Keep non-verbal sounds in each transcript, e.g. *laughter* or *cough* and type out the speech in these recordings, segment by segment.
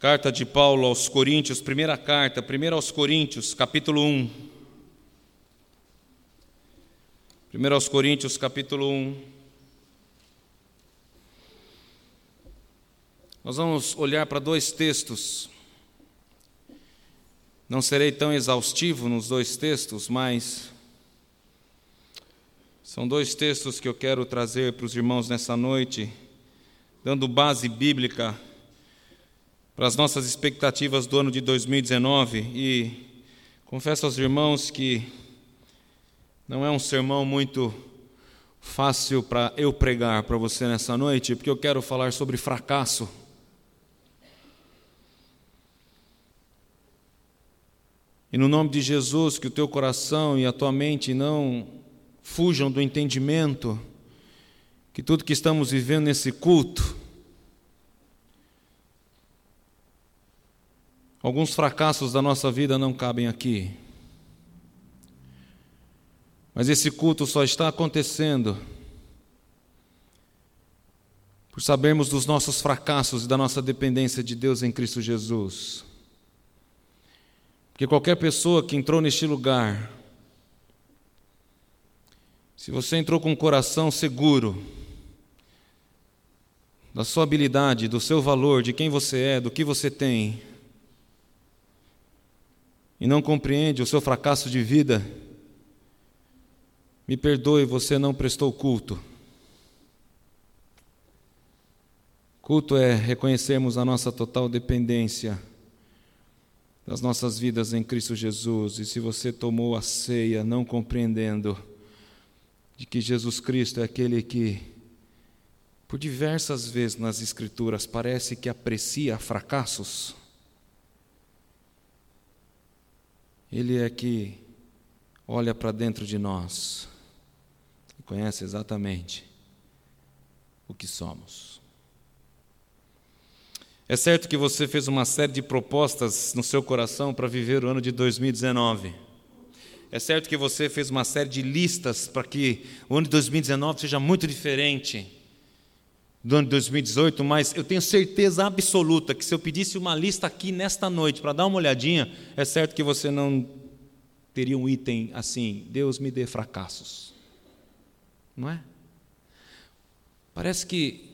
Carta de Paulo aos Coríntios, primeira carta, primeira aos Coríntios, capítulo 1. Primeiro aos Coríntios, capítulo 1. Nós vamos olhar para dois textos. Não serei tão exaustivo nos dois textos, mas são dois textos que eu quero trazer para os irmãos nessa noite, dando base bíblica para as nossas expectativas do ano de 2019 e confesso aos irmãos que não é um sermão muito fácil para eu pregar para você nessa noite, porque eu quero falar sobre fracasso. E no nome de Jesus, que o teu coração e a tua mente não fujam do entendimento que tudo que estamos vivendo nesse culto Alguns fracassos da nossa vida não cabem aqui. Mas esse culto só está acontecendo por sabermos dos nossos fracassos e da nossa dependência de Deus em Cristo Jesus. Porque qualquer pessoa que entrou neste lugar, se você entrou com o coração seguro da sua habilidade, do seu valor, de quem você é, do que você tem, e não compreende o seu fracasso de vida, me perdoe, você não prestou culto. Culto é reconhecermos a nossa total dependência das nossas vidas em Cristo Jesus. E se você tomou a ceia não compreendendo de que Jesus Cristo é aquele que, por diversas vezes nas Escrituras, parece que aprecia fracassos, Ele é que olha para dentro de nós e conhece exatamente o que somos. É certo que você fez uma série de propostas no seu coração para viver o ano de 2019. É certo que você fez uma série de listas para que o ano de 2019 seja muito diferente do ano de 2018, mas eu tenho certeza absoluta que se eu pedisse uma lista aqui nesta noite para dar uma olhadinha, é certo que você não teria um item assim: Deus me dê fracassos. Não é? Parece que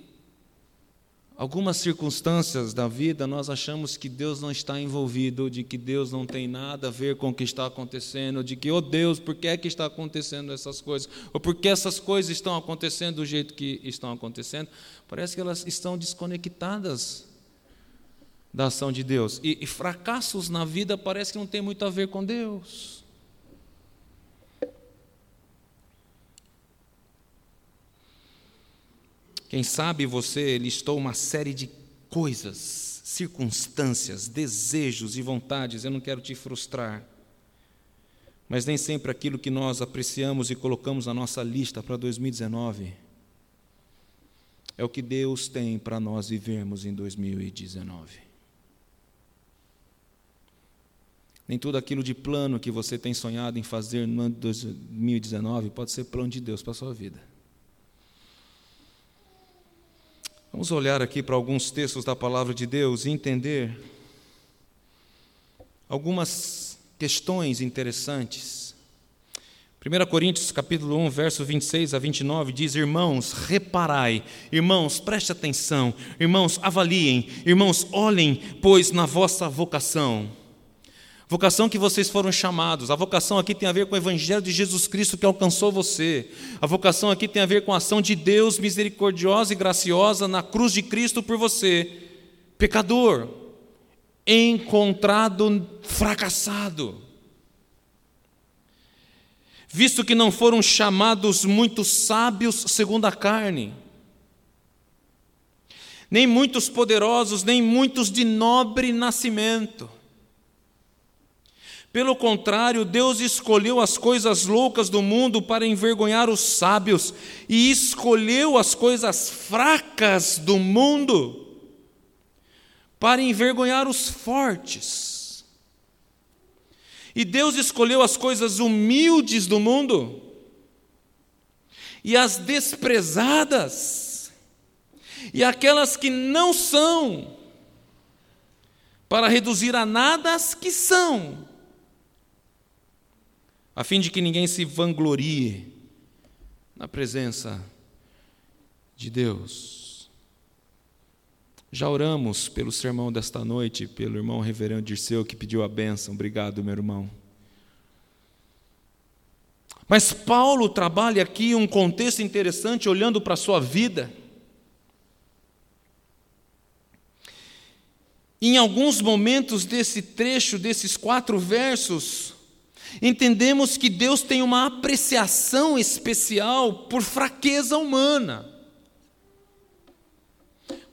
Algumas circunstâncias da vida nós achamos que Deus não está envolvido, de que Deus não tem nada a ver com o que está acontecendo, de que, oh Deus, por que é que está acontecendo essas coisas? Ou por que essas coisas estão acontecendo do jeito que estão acontecendo? Parece que elas estão desconectadas da ação de Deus. E, e fracassos na vida parece que não tem muito a ver com Deus. Quem sabe você listou uma série de coisas, circunstâncias, desejos e vontades, eu não quero te frustrar. Mas nem sempre aquilo que nós apreciamos e colocamos na nossa lista para 2019 é o que Deus tem para nós vivermos em 2019. Nem tudo aquilo de plano que você tem sonhado em fazer no ano de 2019 pode ser plano de Deus para a sua vida. Vamos olhar aqui para alguns textos da palavra de Deus e entender algumas questões interessantes. 1 Coríntios capítulo 1, verso 26 a 29 diz: Irmãos, reparai, irmãos, preste atenção, irmãos, avaliem, irmãos, olhem, pois na vossa vocação Vocação que vocês foram chamados. A vocação aqui tem a ver com o Evangelho de Jesus Cristo que alcançou você. A vocação aqui tem a ver com a ação de Deus misericordiosa e graciosa na cruz de Cristo por você, pecador, encontrado fracassado. Visto que não foram chamados muitos sábios segundo a carne, nem muitos poderosos, nem muitos de nobre nascimento pelo contrário, Deus escolheu as coisas loucas do mundo para envergonhar os sábios, e escolheu as coisas fracas do mundo para envergonhar os fortes. E Deus escolheu as coisas humildes do mundo e as desprezadas, e aquelas que não são, para reduzir a nada as que são, a fim de que ninguém se vanglorie na presença de Deus. Já oramos pelo sermão desta noite, pelo irmão reverendo Dirceu que pediu a bênção. Obrigado, meu irmão. Mas Paulo trabalha aqui um contexto interessante, olhando para a sua vida. Em alguns momentos desse trecho, desses quatro versos, entendemos que Deus tem uma apreciação especial por fraqueza humana.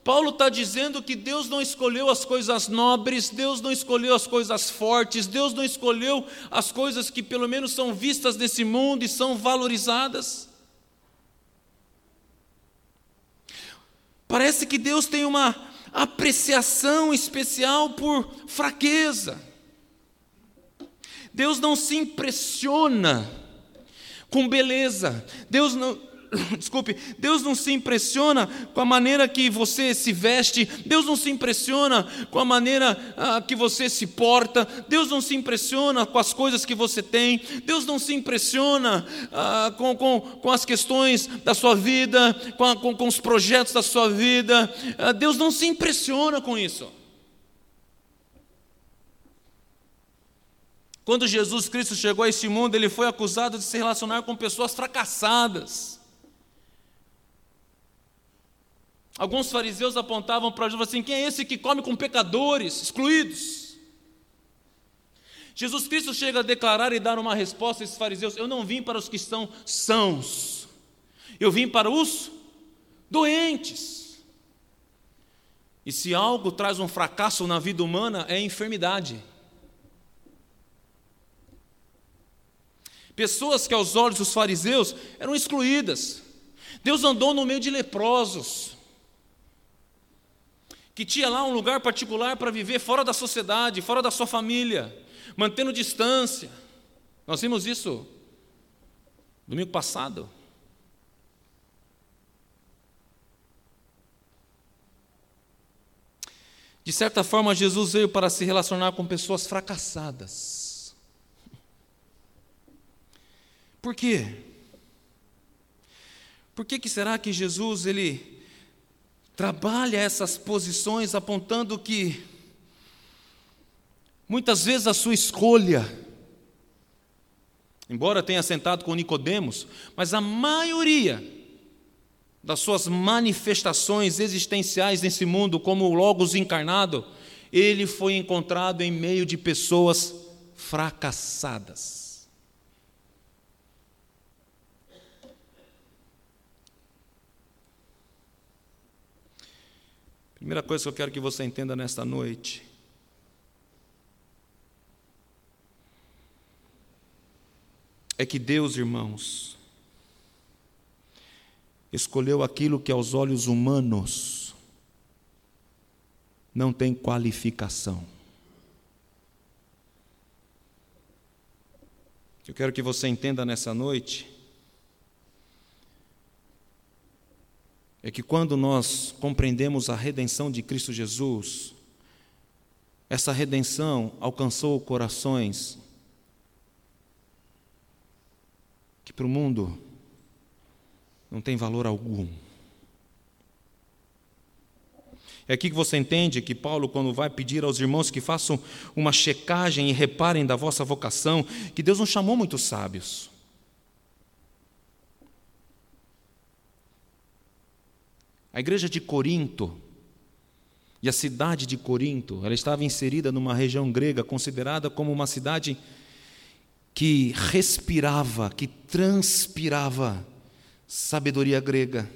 Paulo está dizendo que Deus não escolheu as coisas nobres, Deus não escolheu as coisas fortes, Deus não escolheu as coisas que pelo menos são vistas nesse mundo e são valorizadas. Parece que Deus tem uma apreciação especial por fraqueza. Deus não se impressiona com beleza. Deus não *coughs* desculpe, Deus não se impressiona com a maneira que você se veste, Deus não se impressiona com a maneira ah, que você se porta, Deus não se impressiona com as coisas que você tem, Deus não se impressiona ah, com, com, com as questões da sua vida, com, a, com, com os projetos da sua vida, ah, Deus não se impressiona com isso. Quando Jesus Cristo chegou a este mundo, ele foi acusado de se relacionar com pessoas fracassadas. Alguns fariseus apontavam para Jesus assim: quem é esse que come com pecadores, excluídos? Jesus Cristo chega a declarar e dar uma resposta a esses fariseus: Eu não vim para os que estão sãos, eu vim para os doentes. E se algo traz um fracasso na vida humana, é a enfermidade. Pessoas que, aos olhos dos fariseus, eram excluídas. Deus andou no meio de leprosos que tinha lá um lugar particular para viver fora da sociedade, fora da sua família, mantendo distância. Nós vimos isso domingo passado. De certa forma, Jesus veio para se relacionar com pessoas fracassadas. Por quê? Por que, que será que Jesus ele trabalha essas posições apontando que muitas vezes a sua escolha, embora tenha sentado com Nicodemos, mas a maioria das suas manifestações existenciais nesse mundo, como Logos encarnado, ele foi encontrado em meio de pessoas fracassadas. Primeira coisa que eu quero que você entenda nesta noite. É que Deus, irmãos, escolheu aquilo que aos olhos humanos não tem qualificação. Eu quero que você entenda nessa noite é que quando nós compreendemos a redenção de Cristo Jesus, essa redenção alcançou corações que para o mundo não tem valor algum. É aqui que você entende que Paulo, quando vai pedir aos irmãos que façam uma checagem e reparem da vossa vocação, que Deus não chamou muitos sábios. A igreja de Corinto e a cidade de Corinto, ela estava inserida numa região grega considerada como uma cidade que respirava, que transpirava sabedoria grega.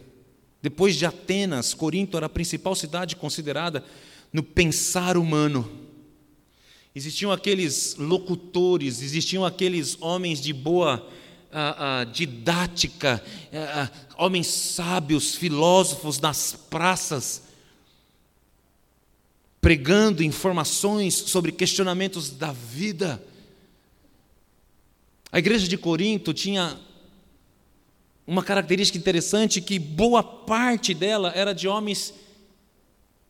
Depois de Atenas, Corinto era a principal cidade considerada no pensar humano. Existiam aqueles locutores, existiam aqueles homens de boa ah, ah, didática, ah, homens sábios, filósofos nas praças, pregando informações sobre questionamentos da vida. A igreja de Corinto tinha uma característica interessante que boa parte dela era de homens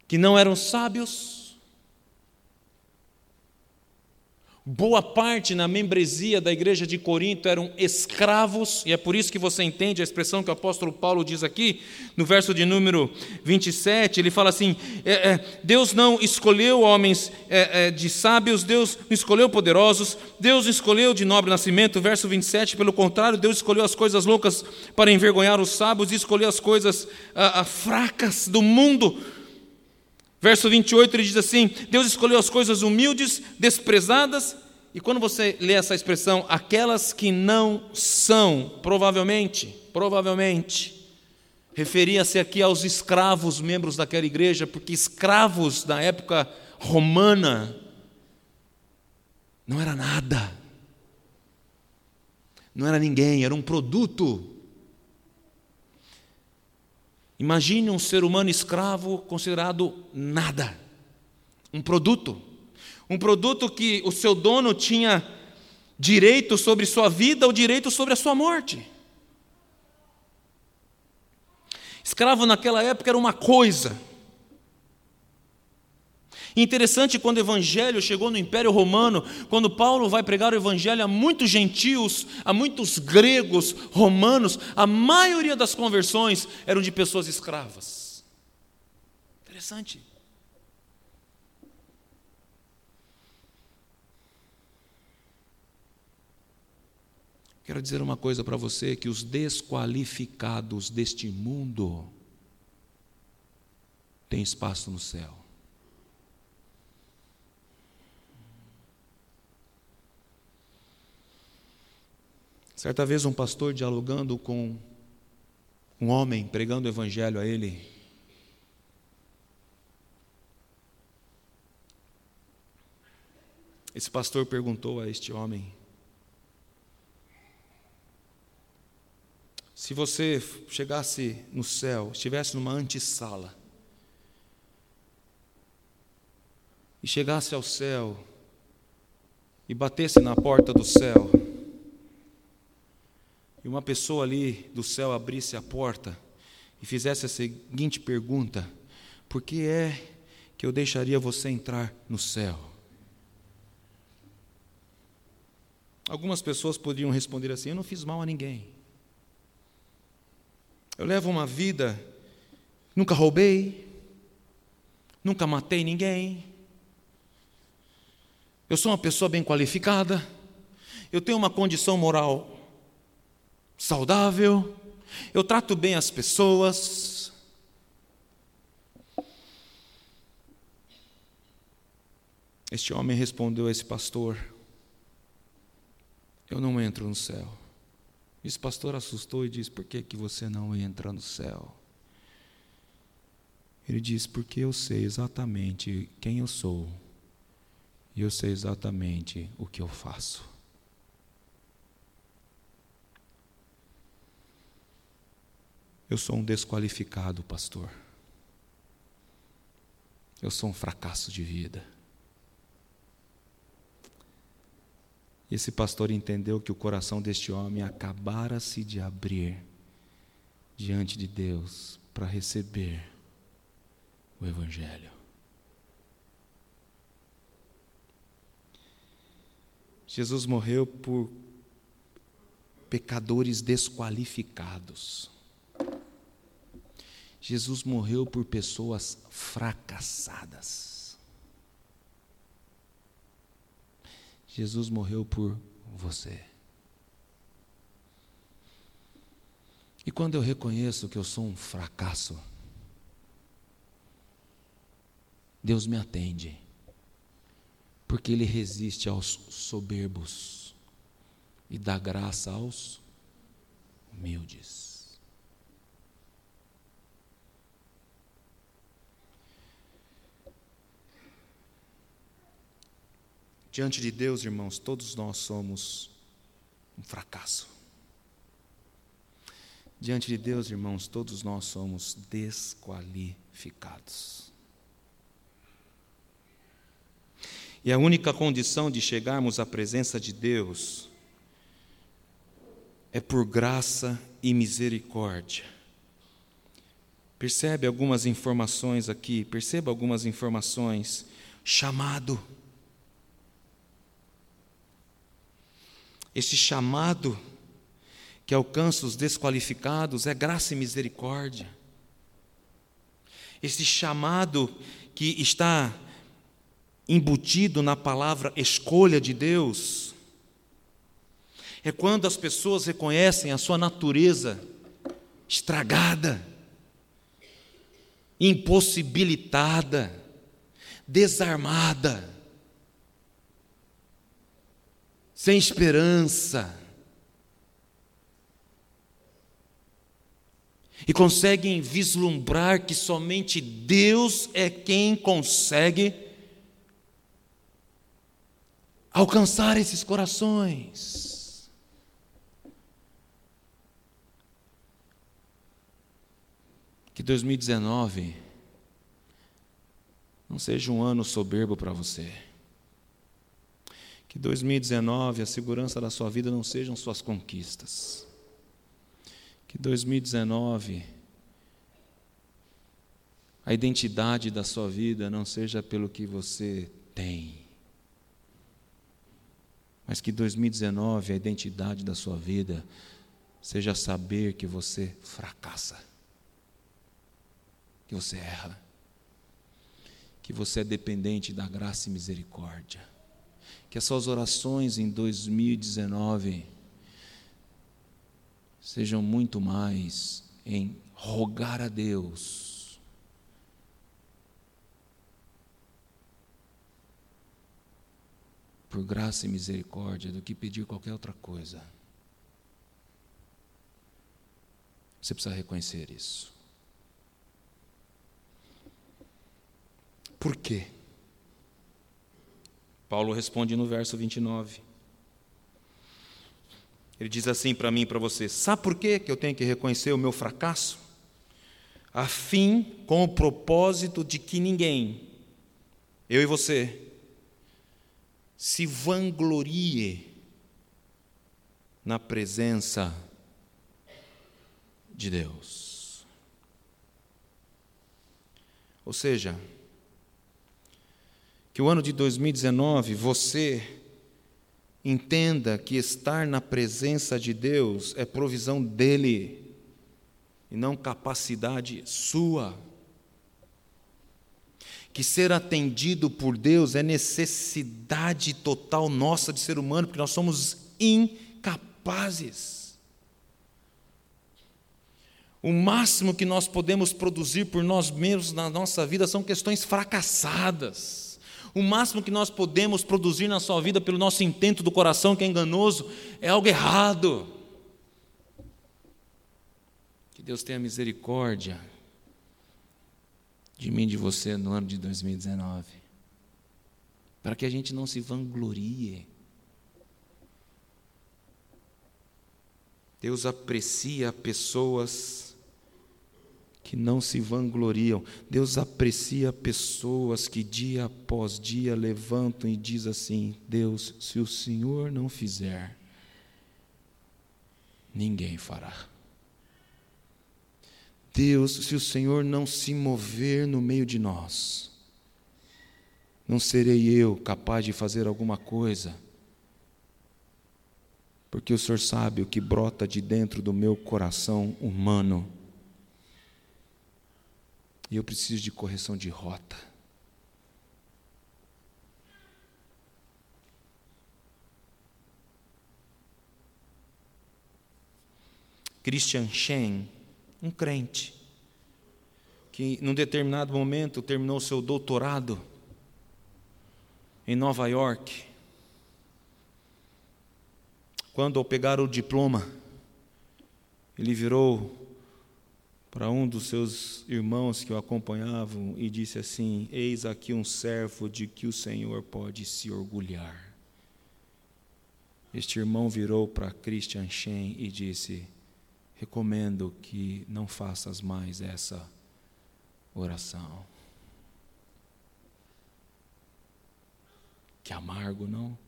que não eram sábios, Boa parte na membresia da igreja de Corinto eram escravos, e é por isso que você entende a expressão que o apóstolo Paulo diz aqui, no verso de número 27, ele fala assim: é, é, Deus não escolheu homens é, é de sábios, Deus não escolheu poderosos, Deus escolheu de nobre nascimento, verso 27, pelo contrário, Deus escolheu as coisas loucas para envergonhar os sábios e escolheu as coisas ah, ah, fracas do mundo Verso 28 ele diz assim: Deus escolheu as coisas humildes, desprezadas, e quando você lê essa expressão, aquelas que não são, provavelmente, provavelmente, referia-se aqui aos escravos membros daquela igreja, porque escravos da época romana não era nada, não era ninguém, era um produto Imagine um ser humano escravo considerado nada, um produto, um produto que o seu dono tinha direito sobre sua vida ou direito sobre a sua morte. Escravo naquela época era uma coisa, Interessante quando o evangelho chegou no Império Romano, quando Paulo vai pregar o evangelho a muitos gentios, a muitos gregos, romanos, a maioria das conversões eram de pessoas escravas. Interessante. Quero dizer uma coisa para você: que os desqualificados deste mundo têm espaço no céu. Certa vez, um pastor dialogando com um homem, pregando o evangelho a ele, esse pastor perguntou a este homem: se você chegasse no céu, estivesse numa antessala, e chegasse ao céu, e batesse na porta do céu, e uma pessoa ali do céu abrisse a porta e fizesse a seguinte pergunta: Por que é que eu deixaria você entrar no céu? Algumas pessoas poderiam responder assim: Eu não fiz mal a ninguém. Eu levo uma vida, nunca roubei, nunca matei ninguém. Eu sou uma pessoa bem qualificada, eu tenho uma condição moral saudável, eu trato bem as pessoas. Este homem respondeu a esse pastor: Eu não entro no céu. Esse pastor assustou e disse: Por que, que você não entra no céu? Ele disse: Porque eu sei exatamente quem eu sou e eu sei exatamente o que eu faço. Eu sou um desqualificado pastor. Eu sou um fracasso de vida. Esse pastor entendeu que o coração deste homem acabara-se de abrir diante de Deus para receber o Evangelho. Jesus morreu por pecadores desqualificados. Jesus morreu por pessoas fracassadas. Jesus morreu por você. E quando eu reconheço que eu sou um fracasso, Deus me atende, porque Ele resiste aos soberbos e dá graça aos humildes. Diante de Deus, irmãos, todos nós somos um fracasso. Diante de Deus, irmãos, todos nós somos desqualificados. E a única condição de chegarmos à presença de Deus é por graça e misericórdia. Percebe algumas informações aqui, perceba algumas informações. Chamado Esse chamado que alcança os desqualificados é graça e misericórdia. Esse chamado que está embutido na palavra escolha de Deus é quando as pessoas reconhecem a sua natureza estragada, impossibilitada, desarmada, sem esperança. E conseguem vislumbrar que somente Deus é quem consegue alcançar esses corações. Que 2019 não seja um ano soberbo para você. Que 2019 a segurança da sua vida não sejam suas conquistas. Que 2019 a identidade da sua vida não seja pelo que você tem. Mas que 2019 a identidade da sua vida seja saber que você fracassa que você erra, que você é dependente da graça e misericórdia, que as suas orações em 2019 sejam muito mais em rogar a Deus. Por graça e misericórdia, do que pedir qualquer outra coisa. Você precisa reconhecer isso. Por quê? Paulo responde no verso 29. Ele diz assim para mim e para você: Sabe por quê que eu tenho que reconhecer o meu fracasso? A fim, com o propósito de que ninguém, eu e você, se vanglorie na presença de Deus. Ou seja, que o ano de 2019 você entenda que estar na presença de Deus é provisão dele e não capacidade sua. Que ser atendido por Deus é necessidade total nossa de ser humano, porque nós somos incapazes. O máximo que nós podemos produzir por nós mesmos na nossa vida são questões fracassadas. O máximo que nós podemos produzir na sua vida pelo nosso intento do coração, que é enganoso, é algo errado. Que Deus tenha misericórdia de mim e de você no ano de 2019. Para que a gente não se vanglorie. Deus aprecia pessoas que não se vangloriam. Deus aprecia pessoas que dia após dia levantam e diz assim: Deus, se o Senhor não fizer, ninguém fará. Deus, se o Senhor não se mover no meio de nós, não serei eu capaz de fazer alguma coisa, porque o Senhor sabe o que brota de dentro do meu coração humano e eu preciso de correção de rota. Christian Shen, um crente, que num determinado momento terminou seu doutorado em Nova York. Quando ao pegar o diploma, ele virou para um dos seus irmãos que o acompanhavam e disse assim: Eis aqui um servo de que o Senhor pode se orgulhar. Este irmão virou para Christian Shen e disse: Recomendo que não faças mais essa oração. Que amargo, não?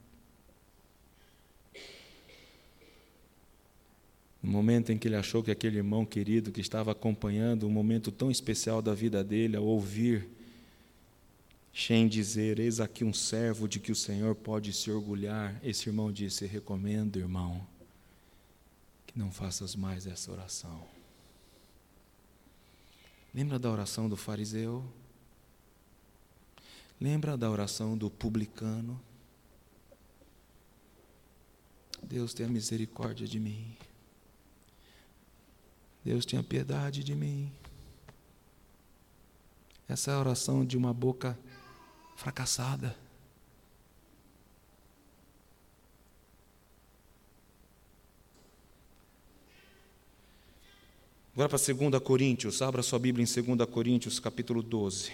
No momento em que ele achou que aquele irmão querido que estava acompanhando um momento tão especial da vida dele, ao ouvir Sem dizer, eis aqui um servo de que o Senhor pode se orgulhar. Esse irmão disse: Recomendo, irmão, que não faças mais essa oração. Lembra da oração do fariseu? Lembra da oração do publicano? Deus tenha misericórdia de mim. Deus tenha piedade de mim. Essa é a oração de uma boca fracassada. Agora para 2 Coríntios, abra sua Bíblia em 2 Coríntios, capítulo 12.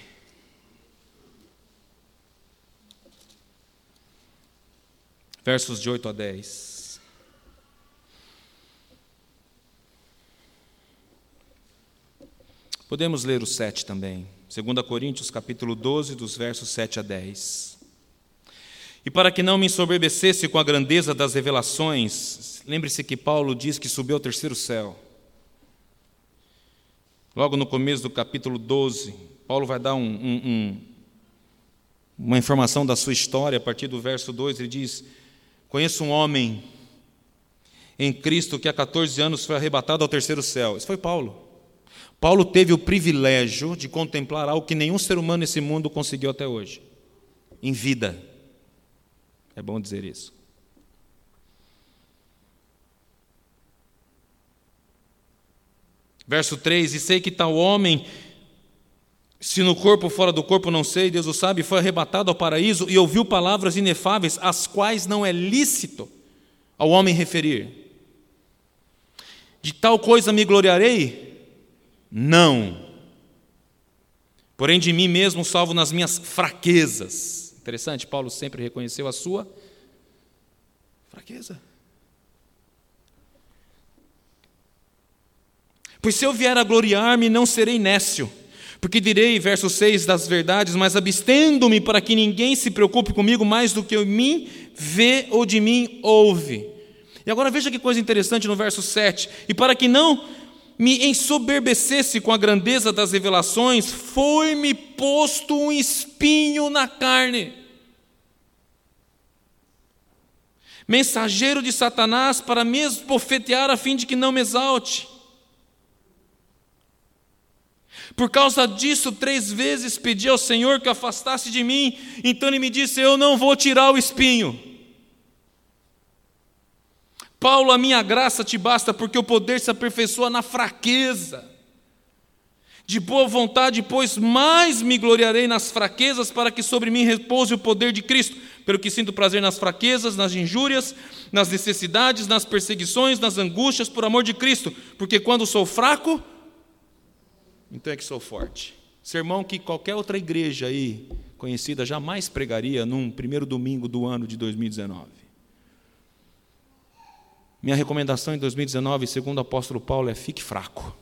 Versos de 8 a 10. Podemos ler o 7 também. 2 Coríntios, capítulo 12, dos versos 7 a 10. E para que não me ensoberbecesse com a grandeza das revelações, lembre-se que Paulo diz que subiu ao terceiro céu. Logo no começo do capítulo 12, Paulo vai dar um, um, um, uma informação da sua história, a partir do verso 2, ele diz: Conheço um homem em Cristo que há 14 anos foi arrebatado ao terceiro céu. Esse foi Paulo. Paulo teve o privilégio de contemplar algo que nenhum ser humano nesse mundo conseguiu até hoje, em vida. É bom dizer isso. Verso 3: E sei que tal homem, se no corpo ou fora do corpo, não sei, Deus o sabe, foi arrebatado ao paraíso e ouviu palavras inefáveis, as quais não é lícito ao homem referir. De tal coisa me gloriarei? Não. Porém, de mim mesmo salvo nas minhas fraquezas. Interessante, Paulo sempre reconheceu a sua fraqueza. Pois se eu vier a gloriar-me, não serei nécio. Porque direi, verso 6, das verdades, mas abstendo-me para que ninguém se preocupe comigo mais do que em mim vê ou de mim ouve. E agora veja que coisa interessante no verso 7. E para que não me ensoberbecesse com a grandeza das revelações, foi-me posto um espinho na carne. Mensageiro de Satanás para me esbofetear a fim de que não me exalte. Por causa disso, três vezes pedi ao Senhor que afastasse de mim, então ele me disse: Eu não vou tirar o espinho. Paulo, a minha graça te basta, porque o poder se aperfeiçoa na fraqueza. De boa vontade, pois mais me gloriarei nas fraquezas, para que sobre mim repouse o poder de Cristo. Pelo que sinto prazer nas fraquezas, nas injúrias, nas necessidades, nas perseguições, nas angústias, por amor de Cristo. Porque quando sou fraco, então é que sou forte. Sermão que qualquer outra igreja aí conhecida jamais pregaria num primeiro domingo do ano de 2019. Minha recomendação em 2019, segundo o apóstolo Paulo, é fique fraco.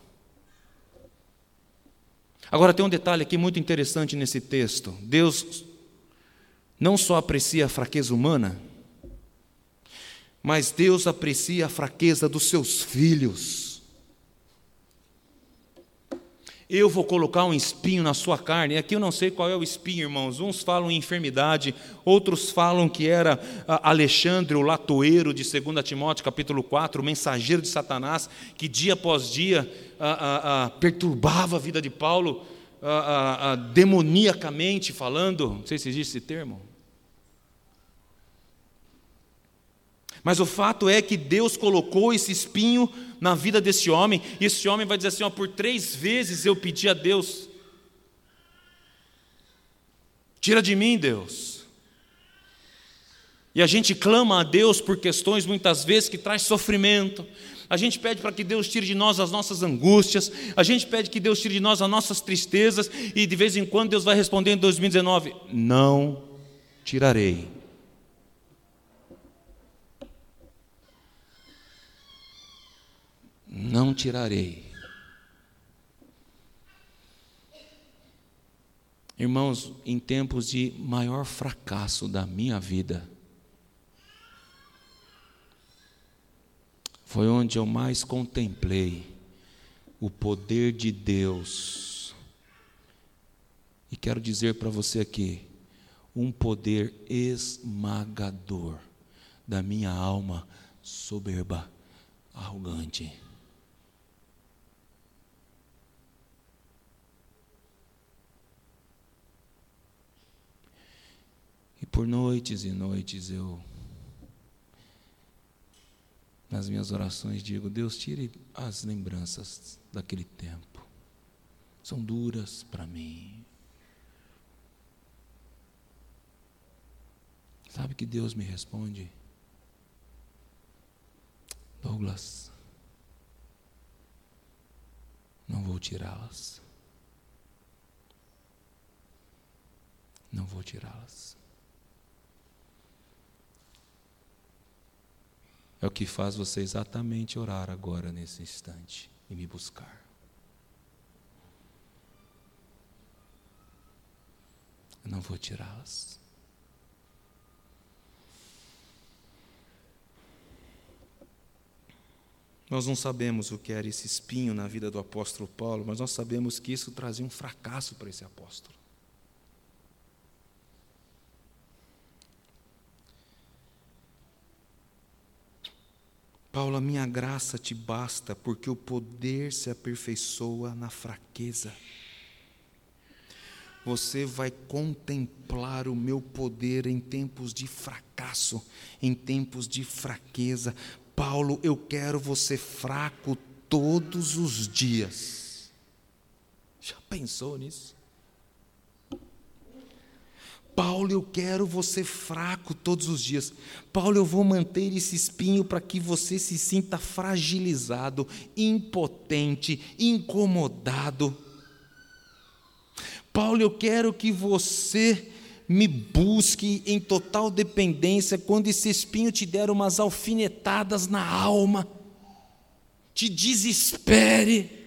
Agora tem um detalhe aqui muito interessante nesse texto. Deus não só aprecia a fraqueza humana, mas Deus aprecia a fraqueza dos seus filhos. Eu vou colocar um espinho na sua carne. Aqui eu não sei qual é o espinho, irmãos. Uns falam em enfermidade, outros falam que era Alexandre, o latoeiro de 2 Timóteo, capítulo 4, o mensageiro de Satanás, que dia após dia a, a, a, perturbava a vida de Paulo, demoniacamente falando. Não sei se existe esse termo. Mas o fato é que Deus colocou esse espinho na vida desse homem, e esse homem vai dizer assim: ó, por três vezes eu pedi a Deus, tira de mim, Deus. E a gente clama a Deus por questões muitas vezes que traz sofrimento. A gente pede para que Deus tire de nós as nossas angústias, a gente pede que Deus tire de nós as nossas tristezas, e de vez em quando Deus vai responder em 2019: Não tirarei. Não tirarei. Irmãos, em tempos de maior fracasso da minha vida, foi onde eu mais contemplei o poder de Deus E quero dizer para você aqui, um poder esmagador da minha alma soberba, arrogante. E por noites e noites eu, nas minhas orações, digo: Deus, tire as lembranças daquele tempo. São duras para mim. Sabe que Deus me responde? Douglas, não vou tirá-las. Não vou tirá-las. É o que faz você exatamente orar agora, nesse instante, e me buscar. Eu não vou tirá-las. Nós não sabemos o que era esse espinho na vida do apóstolo Paulo, mas nós sabemos que isso trazia um fracasso para esse apóstolo. Paulo, a minha graça te basta, porque o poder se aperfeiçoa na fraqueza. Você vai contemplar o meu poder em tempos de fracasso, em tempos de fraqueza, Paulo, eu quero você fraco todos os dias. Já pensou nisso? Paulo, eu quero você fraco todos os dias. Paulo, eu vou manter esse espinho para que você se sinta fragilizado, impotente, incomodado. Paulo, eu quero que você me busque em total dependência quando esse espinho te der umas alfinetadas na alma, te desespere.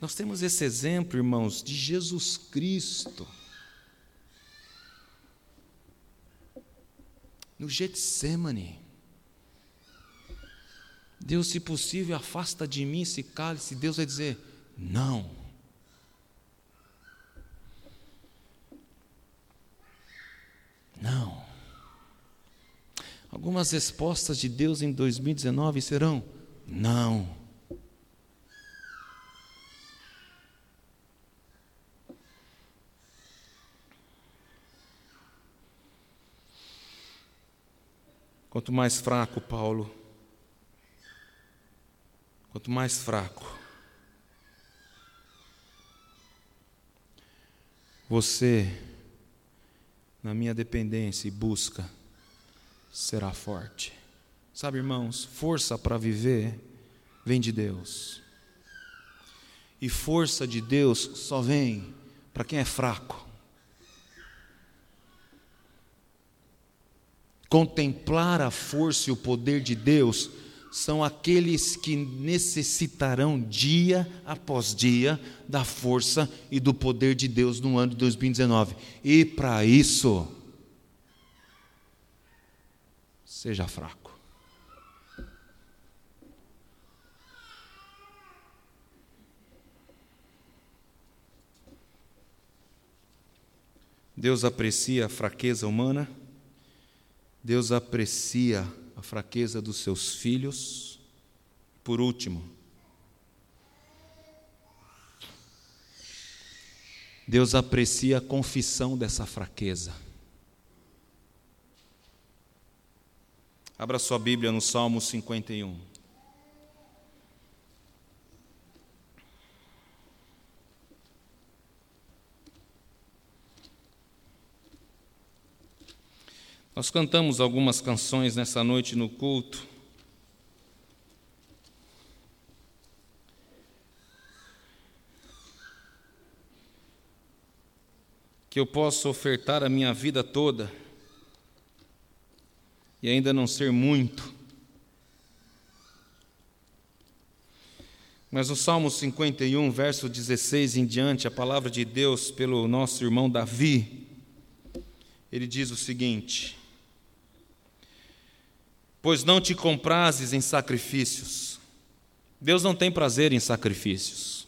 Nós temos esse exemplo, irmãos, de Jesus Cristo. No Getsemane. Deus, se possível, afasta de mim esse cálice. Deus vai dizer: não. Não. Algumas respostas de Deus em 2019 serão: não. Quanto mais fraco, Paulo, quanto mais fraco, você na minha dependência e busca, será forte. Sabe, irmãos, força para viver vem de Deus. E força de Deus só vem para quem é fraco. Contemplar a força e o poder de Deus são aqueles que necessitarão dia após dia da força e do poder de Deus no ano de 2019. E para isso, seja fraco. Deus aprecia a fraqueza humana, Deus aprecia a fraqueza dos seus filhos. Por último, Deus aprecia a confissão dessa fraqueza. Abra sua Bíblia no Salmo 51. Nós cantamos algumas canções nessa noite no culto. Que eu possa ofertar a minha vida toda e ainda não ser muito. Mas no Salmo 51, verso 16 em diante, a palavra de Deus pelo nosso irmão Davi, ele diz o seguinte: Pois não te comprases em sacrifícios, Deus não tem prazer em sacrifícios.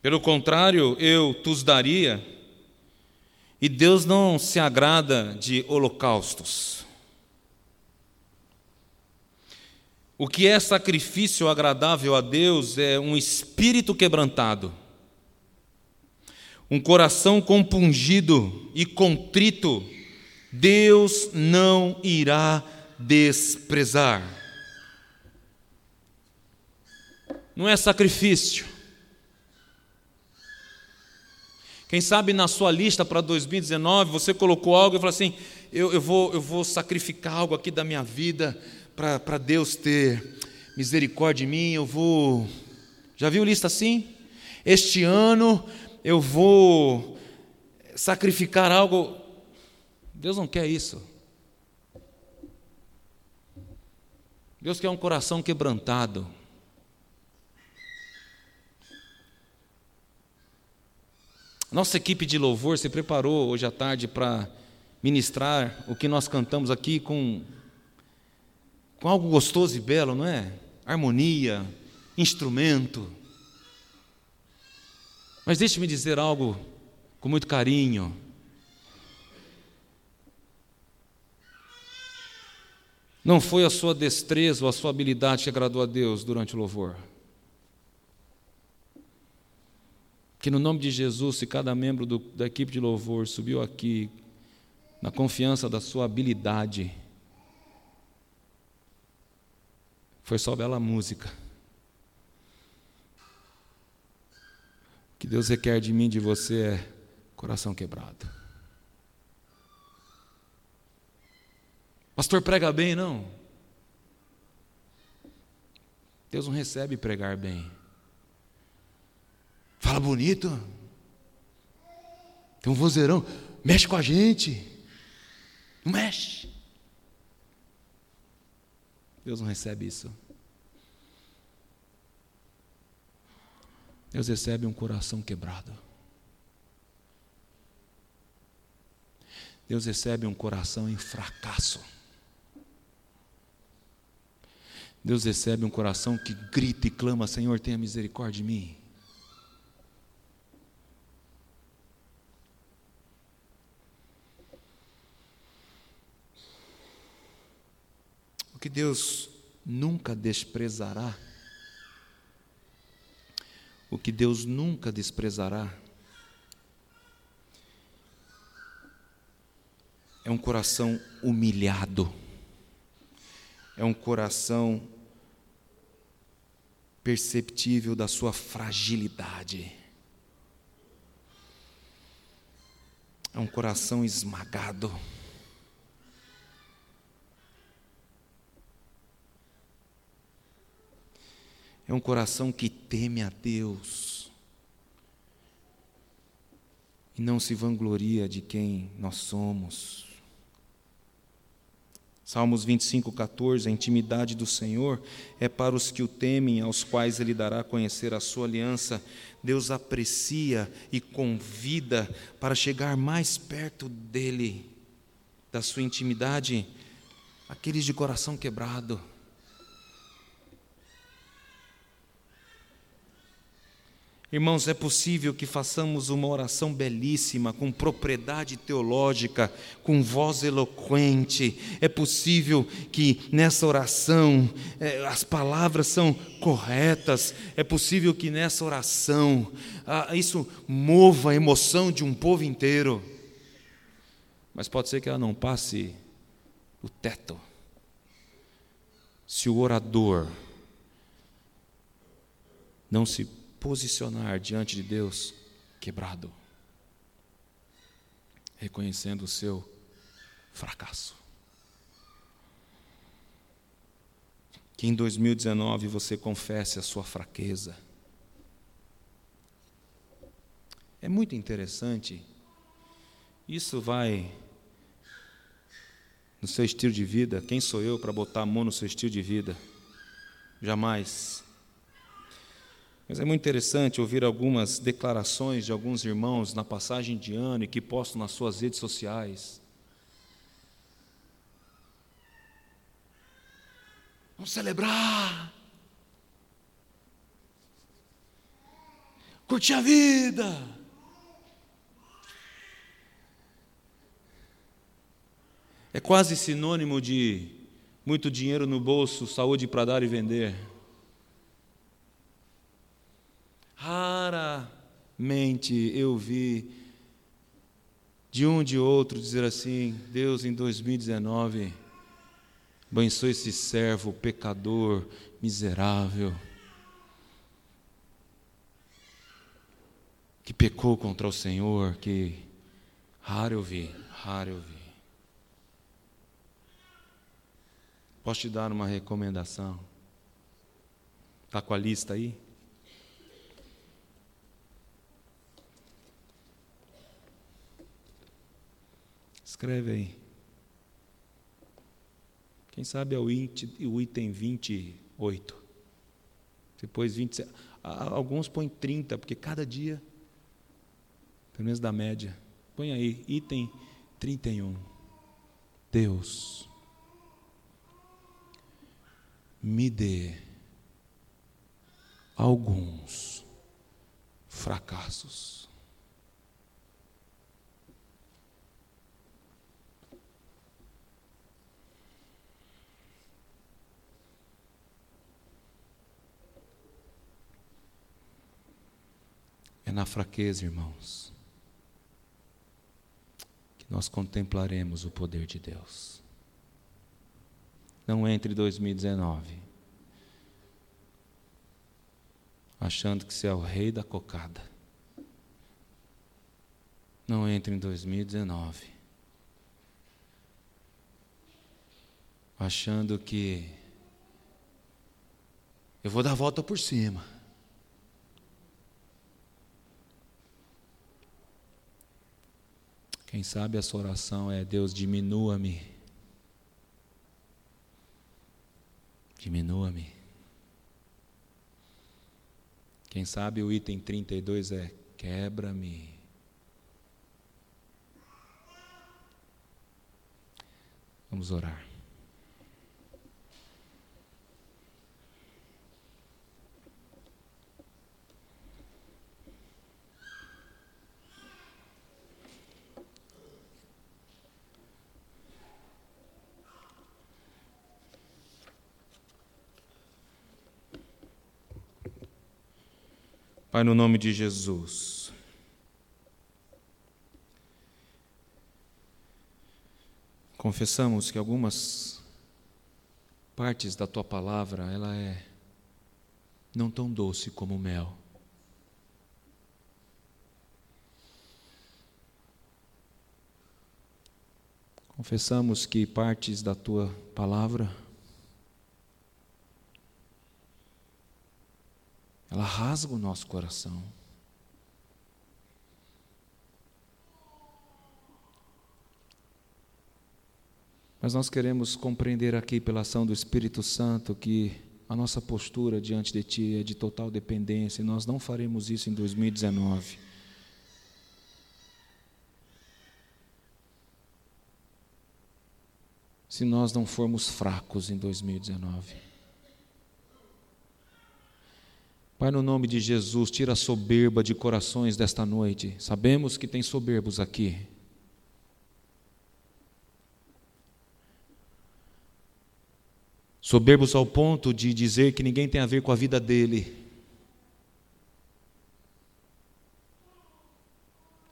Pelo contrário, eu tus daria, e Deus não se agrada de holocaustos. O que é sacrifício agradável a Deus é um espírito quebrantado, um coração compungido e contrito, Deus não irá desprezar. Não é sacrifício. Quem sabe na sua lista para 2019 você colocou algo e falou assim: eu, eu, vou, eu vou sacrificar algo aqui da minha vida para Deus ter misericórdia de mim, eu vou. Já viu lista assim? Este ano eu vou sacrificar algo. Deus não quer isso. Deus quer um coração quebrantado. Nossa equipe de louvor se preparou hoje à tarde para ministrar o que nós cantamos aqui com, com algo gostoso e belo, não é? Harmonia, instrumento. Mas deixe-me dizer algo com muito carinho. Não foi a sua destreza ou a sua habilidade que agradou a Deus durante o louvor. Que no nome de Jesus, se cada membro do, da equipe de louvor subiu aqui na confiança da sua habilidade, foi só bela música. O que Deus requer de mim, de você, é coração quebrado. Pastor prega bem, não. Deus não recebe pregar bem. Fala bonito. Tem um vozeirão. Mexe com a gente. Não mexe. Deus não recebe isso. Deus recebe um coração quebrado. Deus recebe um coração em fracasso. Deus recebe um coração que grita e clama: Senhor, tenha misericórdia de mim. O que Deus nunca desprezará, o que Deus nunca desprezará, é um coração humilhado, é um coração perceptível da sua fragilidade. É um coração esmagado. É um coração que teme a Deus e não se vangloria de quem nós somos. Salmos 25, 14, a intimidade do Senhor é para os que o temem, aos quais Ele dará a conhecer a sua aliança. Deus aprecia e convida para chegar mais perto dEle, da sua intimidade, aqueles de coração quebrado Irmãos, é possível que façamos uma oração belíssima, com propriedade teológica, com voz eloquente. É possível que nessa oração é, as palavras são corretas. É possível que nessa oração ah, isso mova a emoção de um povo inteiro. Mas pode ser que ela não passe o teto. Se o orador não se posicionar diante de Deus quebrado, reconhecendo o seu fracasso. Que em 2019 você confesse a sua fraqueza. É muito interessante. Isso vai no seu estilo de vida. Quem sou eu para botar a mão no seu estilo de vida? Jamais. Mas é muito interessante ouvir algumas declarações de alguns irmãos na passagem de ano e que postam nas suas redes sociais. Vamos celebrar. Curtir a vida. É quase sinônimo de muito dinheiro no bolso, saúde para dar e vender. Raramente eu vi de um de outro dizer assim: Deus, em 2019, abençoe esse servo pecador, miserável, que pecou contra o Senhor, que raro eu vi, raro eu vi. Posso te dar uma recomendação? Está com a lista aí? Escreve aí. Quem sabe é o item 28. Depois 27. Alguns põem 30, porque cada dia, pelo menos da média. Põe aí, item 31. Deus me dê alguns fracassos. É na fraqueza, irmãos, que nós contemplaremos o poder de Deus. Não entre 2019 achando que você é o rei da cocada. Não entre em 2019 achando que eu vou dar a volta por cima. Quem sabe essa oração é: Deus, diminua-me Diminua-me. Quem sabe o item 32 é: quebra-me. Vamos orar. Pai, no nome de Jesus. Confessamos que algumas partes da tua palavra, ela é não tão doce como mel. Confessamos que partes da tua palavra ela rasga o nosso coração. Mas nós queremos compreender aqui, pela ação do Espírito Santo, que a nossa postura diante de Ti é de total dependência, e nós não faremos isso em 2019. Se nós não formos fracos em 2019. Pai, no nome de Jesus, tira a soberba de corações desta noite. Sabemos que tem soberbos aqui. Soberbos ao ponto de dizer que ninguém tem a ver com a vida dele.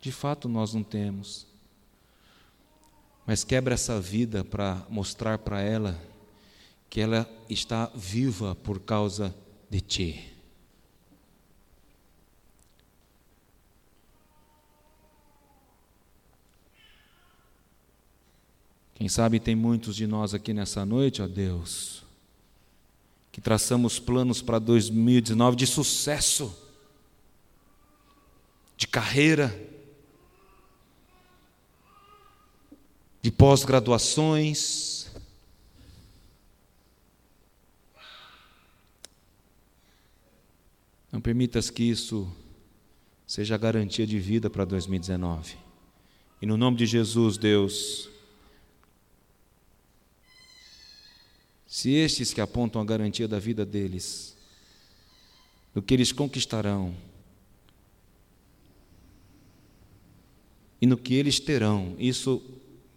De fato, nós não temos. Mas quebra essa vida para mostrar para ela que ela está viva por causa de ti. Quem sabe tem muitos de nós aqui nessa noite, ó Deus, que traçamos planos para 2019 de sucesso, de carreira, de pós-graduações, Não permitas que isso seja a garantia de vida para 2019. E no nome de Jesus, Deus, Se estes que apontam a garantia da vida deles, do que eles conquistarão e no que eles terão, isso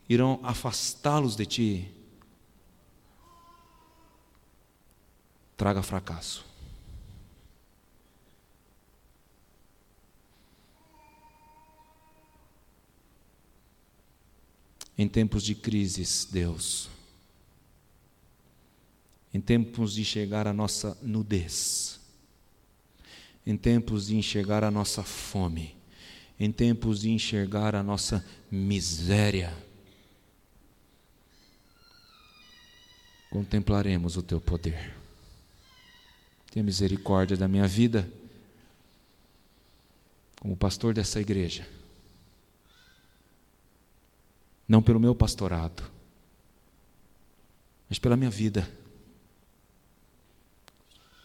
irão afastá-los de ti, traga fracasso. Em tempos de crises, Deus, em tempos de enxergar a nossa nudez, em tempos de enxergar a nossa fome, em tempos de enxergar a nossa miséria, contemplaremos o teu poder. Tenha misericórdia da minha vida, como pastor dessa igreja. Não pelo meu pastorado, mas pela minha vida.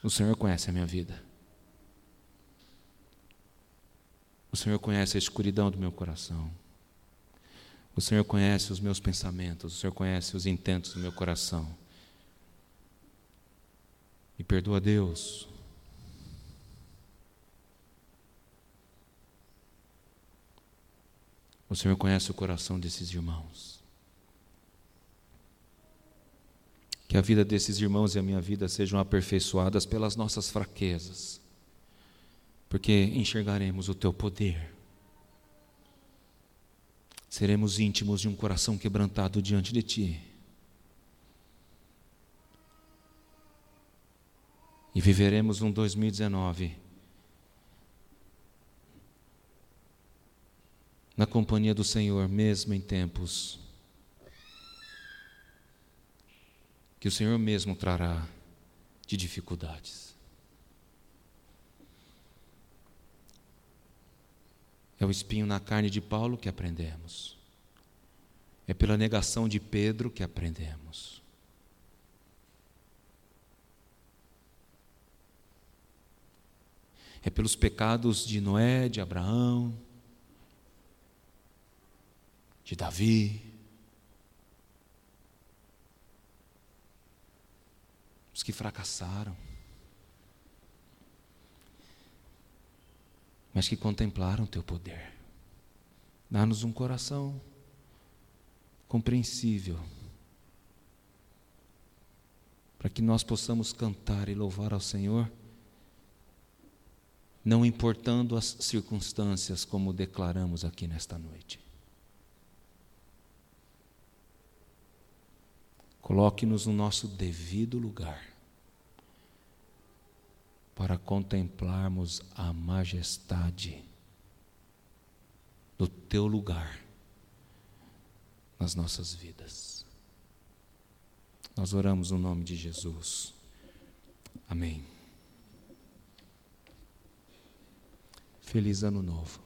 O Senhor conhece a minha vida. O Senhor conhece a escuridão do meu coração. O Senhor conhece os meus pensamentos, o Senhor conhece os intentos do meu coração. E perdoa Deus O Senhor conhece o coração desses irmãos. Que a vida desses irmãos e a minha vida sejam aperfeiçoadas pelas nossas fraquezas, porque enxergaremos o Teu poder. Seremos íntimos de um coração quebrantado diante de Ti. E viveremos um 2019 na companhia do Senhor, mesmo em tempos que o Senhor mesmo trará de dificuldades. É o espinho na carne de Paulo que aprendemos. É pela negação de Pedro que aprendemos. É pelos pecados de Noé, de Abraão, de Davi, os que fracassaram, mas que contemplaram teu poder. Dá-nos um coração compreensível, para que nós possamos cantar e louvar ao Senhor, não importando as circunstâncias, como declaramos aqui nesta noite. Coloque-nos no nosso devido lugar para contemplarmos a majestade do teu lugar nas nossas vidas. Nós oramos no nome de Jesus. Amém. Feliz Ano Novo.